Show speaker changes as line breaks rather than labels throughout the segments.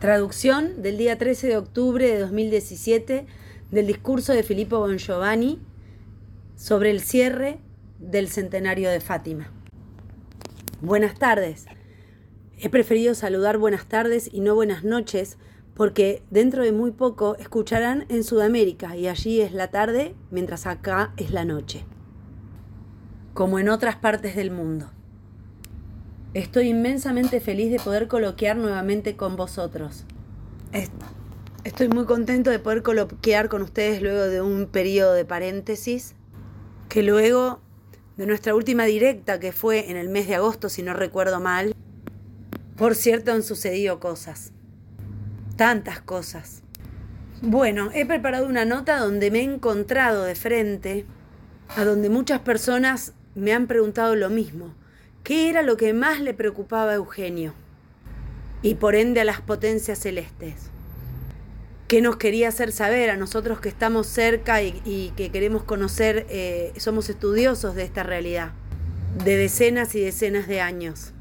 Traducción del día 13 de octubre de 2017 del discurso de Filippo Bongiovanni sobre el cierre del centenario de Fátima. Buenas tardes. He preferido saludar buenas tardes y no buenas noches porque dentro de muy poco escucharán en Sudamérica y allí es la tarde mientras acá es la noche, como en otras partes del mundo. Estoy inmensamente feliz de poder coloquear nuevamente con vosotros. Estoy muy contento de poder coloquear con ustedes luego de un periodo de paréntesis, que luego de nuestra última directa, que fue en el mes de agosto, si no recuerdo mal, por cierto han sucedido cosas tantas cosas. Bueno, he preparado una nota donde me he encontrado de frente a donde muchas personas me han preguntado lo mismo. ¿Qué era lo que más le preocupaba a Eugenio? Y por ende a las potencias celestes. ¿Qué nos quería hacer saber a nosotros que estamos cerca y, que queremos conocer, eh, somos estudiosos de esta realidad, de decenas y decenas de años?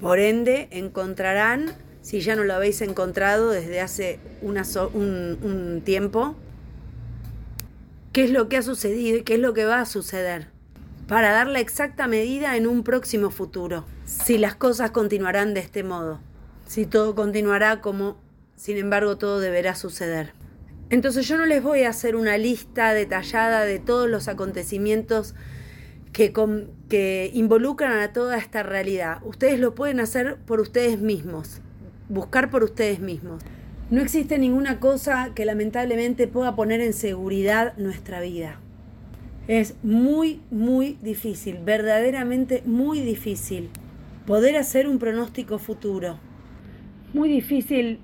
Por ende, encontrarán si ya no lo habéis encontrado desde hace un, tiempo, qué es lo que ha sucedido y qué es lo que va a suceder, para dar la exacta medida en un próximo futuro, si las cosas continuarán de este modo, si todo continuará como, sin embargo, todo deberá suceder. Entonces yo no les voy a hacer una lista detallada de todos los acontecimientos que, involucran a toda esta realidad. Ustedes lo pueden hacer por ustedes mismos buscar por ustedes mismos. No existe ninguna cosa que lamentablemente pueda poner en seguridad nuestra vida. Es muy, muy difícil, verdaderamente muy difícil poder hacer un pronóstico futuro. Muy difícil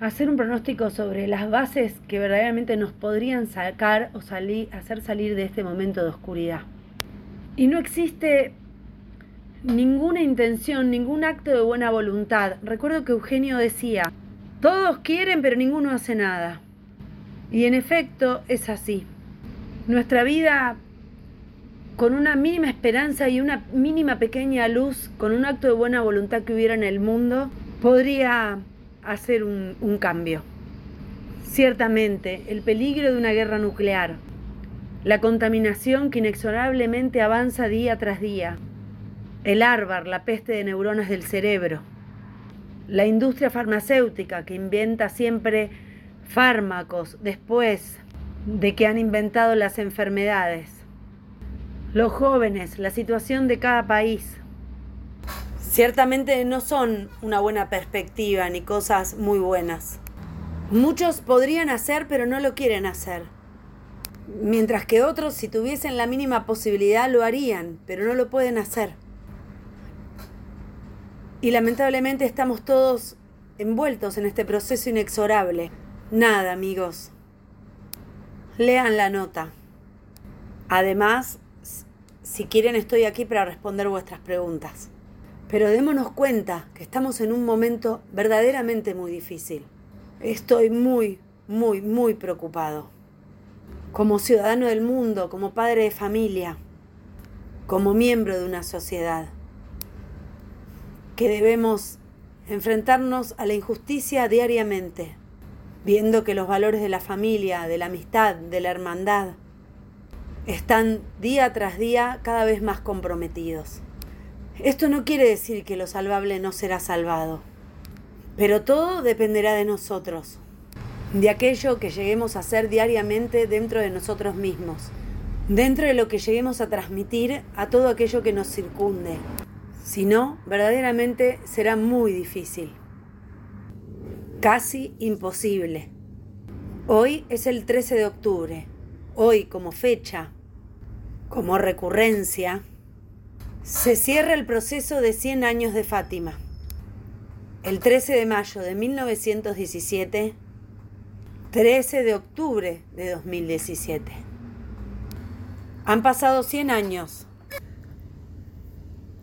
hacer un pronóstico sobre las bases que verdaderamente nos podrían sacar o salir, hacer salir de este momento de oscuridad. Y no existe ninguna intención, ningún acto de buena voluntad. Recuerdo que Eugenio decía, todos quieren pero ninguno hace nada. Y en efecto es así. Nuestra vida, con una mínima esperanza y una mínima pequeña luz, con un acto de buena voluntad que hubiera en el mundo, podría hacer un, cambio. Ciertamente, el peligro de una guerra nuclear, la contaminación que inexorablemente avanza día tras día, el árbar, la peste de neuronas del cerebro, la industria farmacéutica que inventa siempre fármacos después de que han inventado las enfermedades, los jóvenes, la situación de cada país. Ciertamente no son una buena perspectiva ni cosas muy buenas. Muchos podrían hacer pero no lo quieren hacer. Mientras que otros, si tuviesen la mínima posibilidad, lo harían, pero no lo pueden hacer. Y lamentablemente estamos todos envueltos en este proceso inexorable. Nada, amigos. Lean la nota. Además, si quieren estoy aquí para responder vuestras preguntas. Pero démonos cuenta que estamos en un momento verdaderamente muy difícil. Estoy muy, muy, muy preocupado. Como ciudadano del mundo, como padre de familia, como miembro de una sociedad que debemos enfrentarnos a la injusticia diariamente, viendo que los valores de la familia, de la amistad, de la hermandad, están día tras día cada vez más comprometidos. Esto no quiere decir que lo salvable no será salvado, pero todo dependerá de nosotros, de aquello que lleguemos a hacer diariamente dentro de nosotros mismos, dentro de lo que lleguemos a transmitir a todo aquello que nos circunde, si no, verdaderamente será muy difícil. Casi imposible. Hoy es el 13 de octubre. Hoy como fecha, como recurrencia, se cierra el proceso de 100 años de Fátima. el 13 de mayo de 1917, 13 de octubre de 2017. Han pasado 100 años,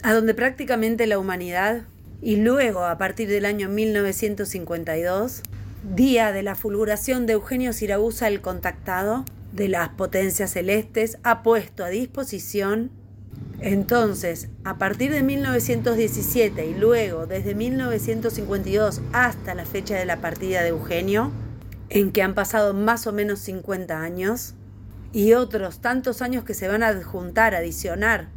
a donde prácticamente la humanidad, y luego a partir del año 1952, día de la fulguración de Eugenio Siragusa el contactado, de las potencias celestes, ha puesto a disposición entonces, a partir de 1917 y luego desde 1952 hasta la fecha de la partida de Eugenio, en que han pasado más o menos 50 años, y otros tantos años que se van a adjuntar, adicionar,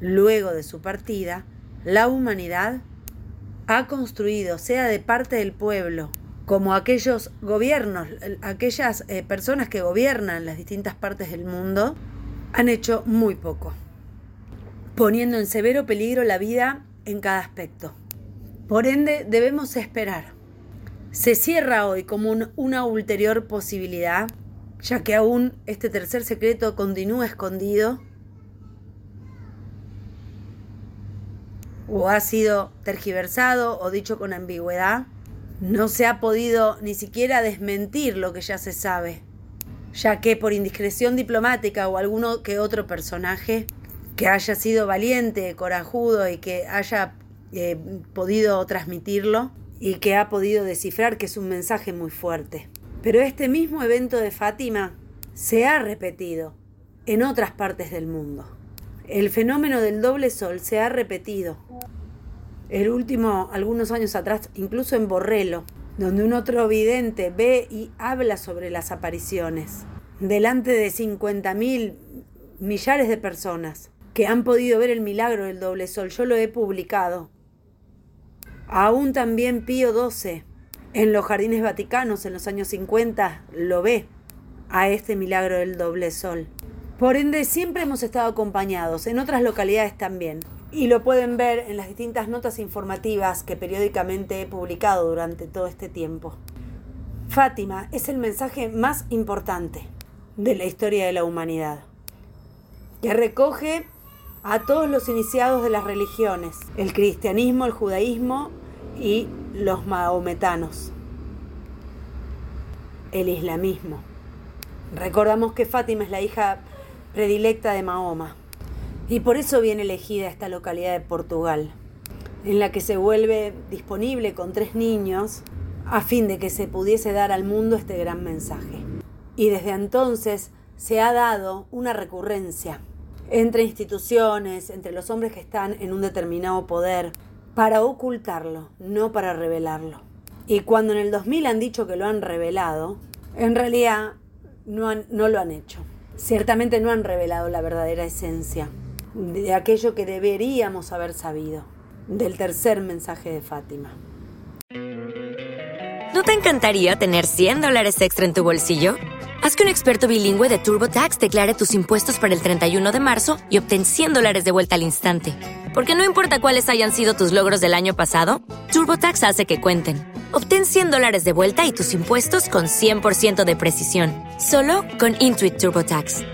luego de su partida, la humanidad ha construido, sea de parte del pueblo, como aquellos gobiernos, aquellas eh, personas que gobiernan las distintas partes del mundo, han hecho muy poco poniendo en severo peligro la vida en cada aspecto. Por ende, debemos esperar. Se cierra hoy como una ulterior posibilidad, ya que aún este tercer secreto continúa escondido o ha sido tergiversado o dicho con ambigüedad. No se ha podido ni siquiera desmentir lo que ya se sabe, ya que por indiscreción diplomática o alguno que otro personaje que haya sido valiente, corajudo y que haya eh, podido transmitirlo y que ha podido descifrar que es un mensaje muy fuerte. Pero este mismo evento de Fátima se ha repetido en otras partes del mundo. El fenómeno del doble sol se ha repetido. El último, algunos años atrás, incluso en Borrelo, donde un otro vidente ve y habla sobre las apariciones, delante de 50.000 millares de personas que han podido ver el milagro del doble sol. Yo lo he publicado. Aún también Pío XII, en los jardines vaticanos en los años 50, lo ve a este milagro del doble sol. Por ende, siempre hemos estado acompañados, en otras localidades también. Y lo pueden ver en las distintas notas informativas que periódicamente he publicado durante todo este tiempo. Fátima es el mensaje más importante de la historia de la humanidad, que recoge a todos los iniciados de las religiones, el cristianismo, el judaísmo y los mahometanos, el islamismo. Recordamos que Fátima es la hija predilecta de Mahoma y por eso viene elegida esta localidad de Portugal, en la que se vuelve disponible con tres niños a fin de que se pudiese dar al mundo este gran mensaje. Y desde entonces se ha dado una recurrencia entre instituciones, entre los hombres que están en un determinado poder, para ocultarlo, no para revelarlo. Y cuando en el 2000 han dicho que lo han revelado, en realidad no, no lo han hecho. Ciertamente no han revelado la verdadera esencia de aquello que deberíamos haber sabido, del tercer mensaje de Fátima.
¿No te encantaría tener 100 dólares extra en tu bolsillo? Haz que un experto bilingüe de TurboTax declare tus impuestos para el 31 de marzo y obtén 100 dólares de vuelta al instante. Porque no importa cuáles hayan sido tus logros del año pasado, TurboTax hace que cuenten. Obtén 100 dólares de vuelta y tus impuestos con 100% de precisión. Solo con Intuit TurboTax.